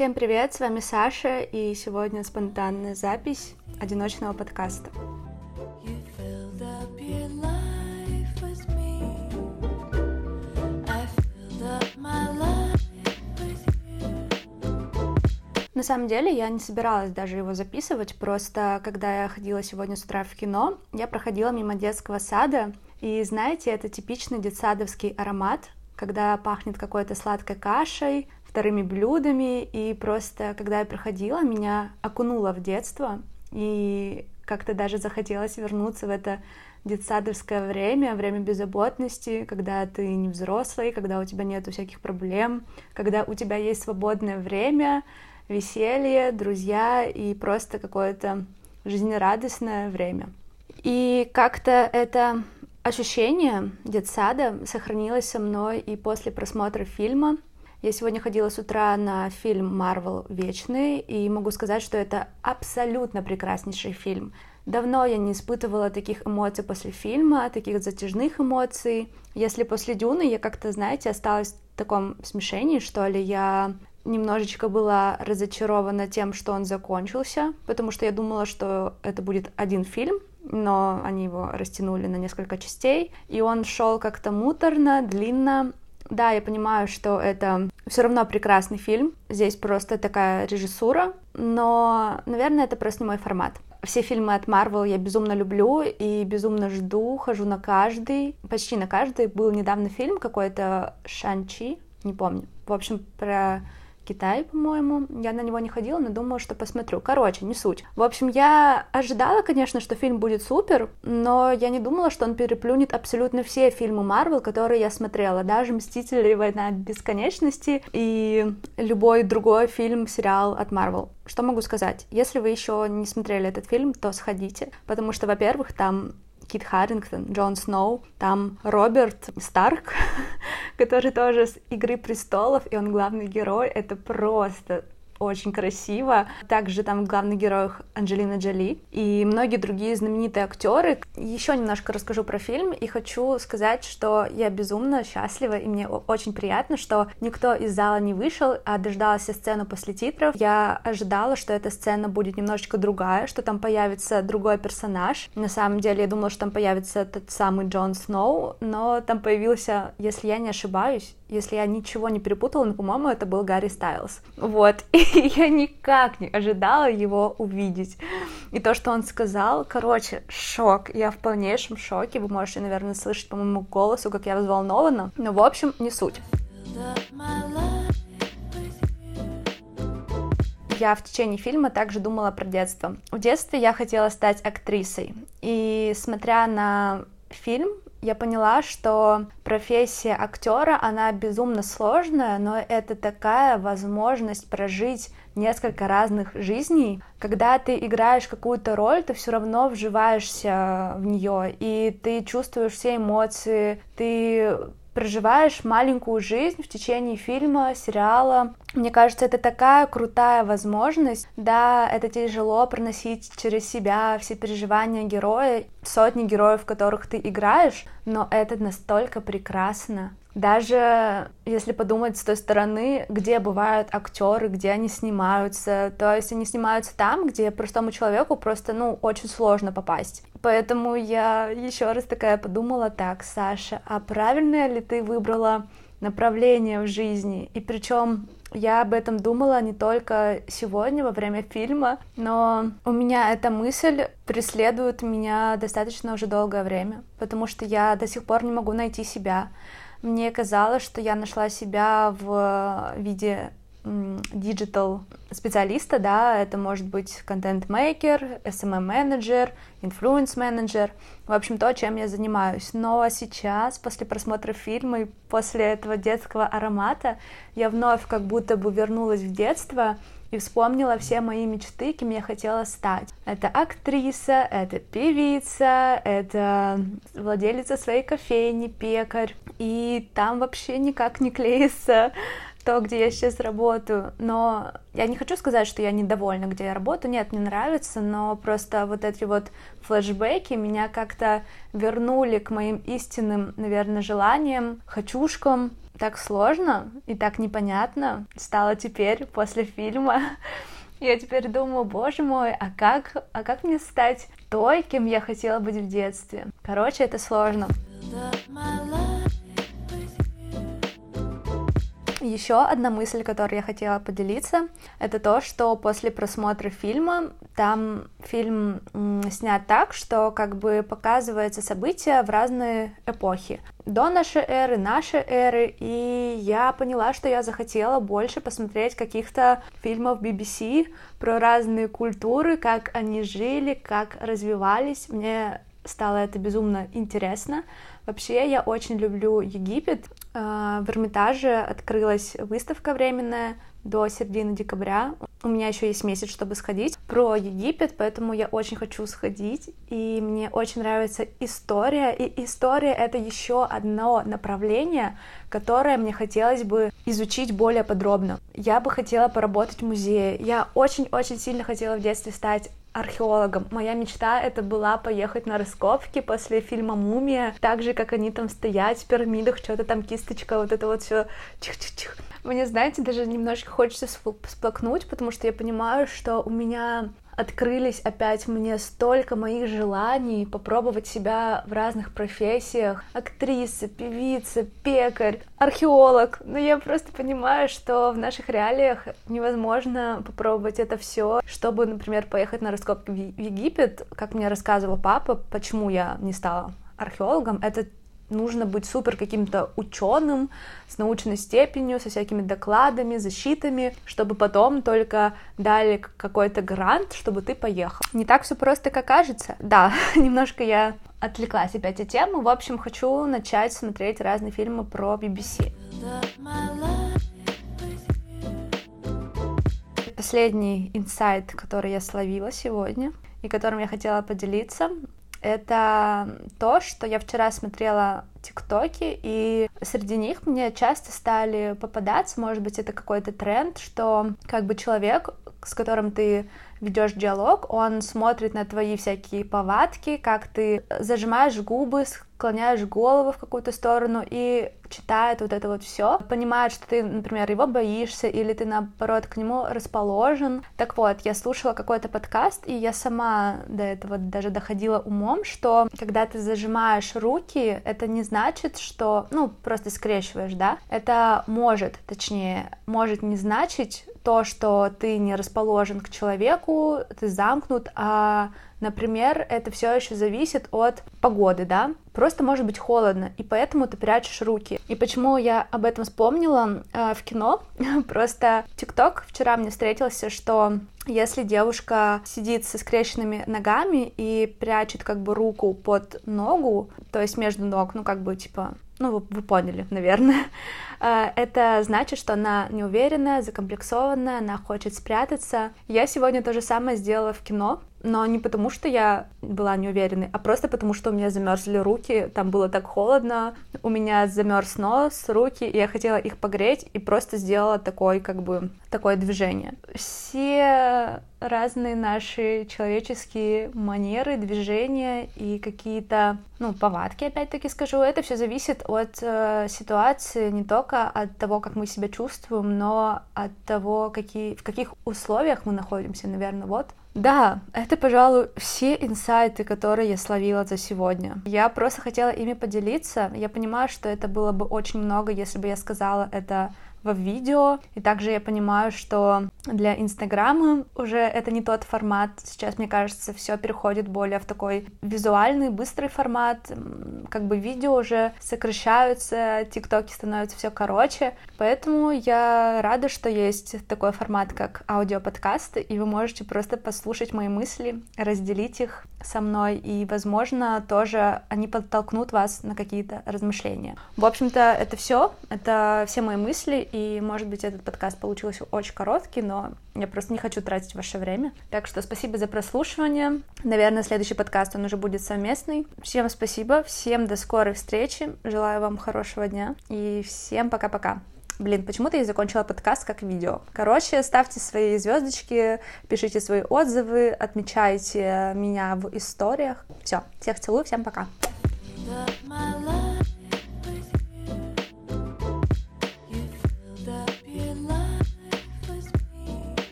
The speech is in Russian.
Всем привет, с вами Саша, и сегодня спонтанная запись одиночного подкаста. На самом деле я не собиралась даже его записывать, просто когда я ходила сегодня с утра в кино, я проходила мимо детского сада, и знаете, это типичный детсадовский аромат, когда пахнет какой-то сладкой кашей, вторыми блюдами, и просто, когда я проходила, меня окунуло в детство, и как-то даже захотелось вернуться в это детсадовское время, время беззаботности, когда ты не взрослый, когда у тебя нет всяких проблем, когда у тебя есть свободное время, веселье, друзья и просто какое-то жизнерадостное время. И как-то это ощущение детсада сохранилось со мной и после просмотра фильма — я сегодня ходила с утра на фильм «Марвел. Вечный», и могу сказать, что это абсолютно прекраснейший фильм. Давно я не испытывала таких эмоций после фильма, таких затяжных эмоций. Если после «Дюны» я как-то, знаете, осталась в таком смешении, что ли, я немножечко была разочарована тем, что он закончился, потому что я думала, что это будет один фильм, но они его растянули на несколько частей, и он шел как-то муторно, длинно, да, я понимаю, что это все равно прекрасный фильм. Здесь просто такая режиссура, но, наверное, это просто не мой формат. Все фильмы от Marvel я безумно люблю и безумно жду, хожу на каждый, почти на каждый. Был недавно фильм какой-то Шанчи, не помню. В общем, про Китай, по-моему. Я на него не ходила, но думала, что посмотрю. Короче, не суть. В общем, я ожидала, конечно, что фильм будет супер, но я не думала, что он переплюнет абсолютно все фильмы Марвел, которые я смотрела. Даже «Мстители. Война бесконечности» и любой другой фильм, сериал от Марвел. Что могу сказать? Если вы еще не смотрели этот фильм, то сходите, потому что, во-первых, там Кит Харрингтон, Джон Сноу, там Роберт Старк, который тоже с «Игры престолов», и он главный герой. Это просто очень красиво. Также там в главных героях Анджелина Джоли и многие другие знаменитые актеры. Еще немножко расскажу про фильм и хочу сказать, что я безумно счастлива и мне очень приятно, что никто из зала не вышел, а дождалась сцену после титров. Я ожидала, что эта сцена будет немножечко другая, что там появится другой персонаж. На самом деле я думала, что там появится тот самый Джон Сноу, но там появился, если я не ошибаюсь, если я ничего не перепутала, но, по-моему, это был Гарри Стайлз. Вот, и я никак не ожидала его увидеть. И то, что он сказал, короче, шок. Я в полнейшем шоке. Вы можете, наверное, слышать по моему голосу, как я взволнована. Но, в общем, не суть. я в течение фильма также думала про детство. В детстве я хотела стать актрисой. И смотря на фильм, я поняла, что профессия актера, она безумно сложная, но это такая возможность прожить несколько разных жизней. Когда ты играешь какую-то роль, ты все равно вживаешься в нее, и ты чувствуешь все эмоции, ты проживаешь маленькую жизнь в течение фильма, сериала. Мне кажется, это такая крутая возможность. Да, это тяжело проносить через себя все переживания героя, сотни героев, которых ты играешь, но это настолько прекрасно. Даже если подумать с той стороны, где бывают актеры, где они снимаются, то есть они снимаются там, где простому человеку просто, ну, очень сложно попасть. Поэтому я еще раз такая подумала, так, Саша, а правильное ли ты выбрала направление в жизни? И причем я об этом думала не только сегодня во время фильма, но у меня эта мысль преследует меня достаточно уже долгое время, потому что я до сих пор не могу найти себя. Мне казалось, что я нашла себя в виде digital специалиста, да, это может быть контент-мейкер, SMM-менеджер, influence-менеджер, в общем, то, чем я занимаюсь. Но сейчас, после просмотра фильма и после этого детского аромата, я вновь как будто бы вернулась в детство и вспомнила все мои мечты, кем я хотела стать. Это актриса, это певица, это владелица своей кофейни, пекарь, и там вообще никак не клеится то, где я сейчас работаю, но я не хочу сказать, что я недовольна, где я работаю, нет, мне нравится, но просто вот эти вот флешбеки меня как-то вернули к моим истинным, наверное, желаниям, хочушкам, так сложно и так непонятно стало теперь после фильма. Я теперь думаю, боже мой, а как, а как мне стать той, кем я хотела быть в детстве? Короче, это сложно. Еще одна мысль, которую я хотела поделиться, это то, что после просмотра фильма, там фильм снят так, что как бы показывается события в разные эпохи. До нашей эры, нашей эры, и я поняла, что я захотела больше посмотреть каких-то фильмов BBC про разные культуры, как они жили, как развивались. Мне стало это безумно интересно. Вообще, я очень люблю Египет. А, в Эрмитаже открылась выставка временная до середины декабря. У меня еще есть месяц, чтобы сходить про Египет, поэтому я очень хочу сходить. И мне очень нравится история. И история — это еще одно направление, которое мне хотелось бы изучить более подробно. Я бы хотела поработать в музее. Я очень-очень сильно хотела в детстве стать археологом. Моя мечта это была поехать на раскопки после фильма «Мумия», так же, как они там стоят в пирамидах, что-то там кисточка, вот это вот все чих-чих-чих. Мне, знаете, даже немножко хочется всплакнуть, потому что я понимаю, что у меня открылись опять мне столько моих желаний попробовать себя в разных профессиях. Актриса, певица, пекарь, археолог. Но я просто понимаю, что в наших реалиях невозможно попробовать это все, чтобы, например, поехать на раскопки в Египет, как мне рассказывал папа, почему я не стала археологом, это нужно быть супер каким-то ученым с научной степенью, со всякими докладами, защитами, чтобы потом только дали какой-то грант, чтобы ты поехал. Не так все просто, как кажется. Да, немножко я отвлеклась опять от темы. В общем, хочу начать смотреть разные фильмы про BBC. Последний инсайт, который я словила сегодня и которым я хотела поделиться, это то, что я вчера смотрела ТикТоки, и среди них мне часто стали попадаться, может быть, это какой-то тренд, что как бы человек, с которым ты ведешь диалог, он смотрит на твои всякие повадки, как ты зажимаешь губы, склоняешь голову в какую-то сторону и читает вот это вот все, понимает, что ты, например, его боишься или ты наоборот к нему расположен. Так вот, я слушала какой-то подкаст, и я сама до этого даже доходила умом, что когда ты зажимаешь руки, это не значит, что, ну, просто скрещиваешь, да, это может, точнее, может не значить то, что ты не расположен к человеку, ты замкнут, а, например, это все еще зависит от погоды, да, просто может быть холодно, и поэтому ты прячешь руки. И почему я об этом вспомнила э, в кино? просто ТикТок вчера мне встретился, что если девушка сидит со скрещенными ногами и прячет как бы руку под ногу, то есть между ног, ну как бы типа ну, вы, вы поняли, наверное, а, это значит, что она неуверенная, закомплексованная, она хочет спрятаться. Я сегодня то же самое сделала в кино, но не потому, что я была неуверенной, а просто потому, что у меня замерзли руки, там было так холодно, у меня замерз нос, руки, и я хотела их погреть, и просто сделала такой, как бы, такое движение. Все разные наши человеческие манеры, движения и какие-то, ну, повадки, опять-таки скажу, это все зависит от э, ситуации, не только от того, как мы себя чувствуем, но от того, какие, в каких условиях мы находимся, наверное, вот. Да, это, пожалуй, все инсайты, которые я словила за сегодня. Я просто хотела ими поделиться. Я понимаю, что это было бы очень много, если бы я сказала это в видео. И также я понимаю, что для Инстаграма уже это не тот формат. Сейчас, мне кажется, все переходит более в такой визуальный, быстрый формат. Как бы видео уже сокращаются, тиктоки становятся все короче. Поэтому я рада, что есть такой формат, как аудиоподкасты, и вы можете просто послушать мои мысли, разделить их со мной, и, возможно, тоже они подтолкнут вас на какие-то размышления. В общем-то, это все, это все мои мысли, и, может быть, этот подкаст получился очень короткий, но я просто не хочу тратить ваше время. Так что спасибо за прослушивание. Наверное, следующий подкаст, он уже будет совместный. Всем спасибо, всем до скорой встречи, желаю вам хорошего дня, и всем пока-пока. Блин, почему-то я закончила подкаст как видео. Короче, ставьте свои звездочки, пишите свои отзывы, отмечайте меня в историях. Все, всех целую, всем пока. my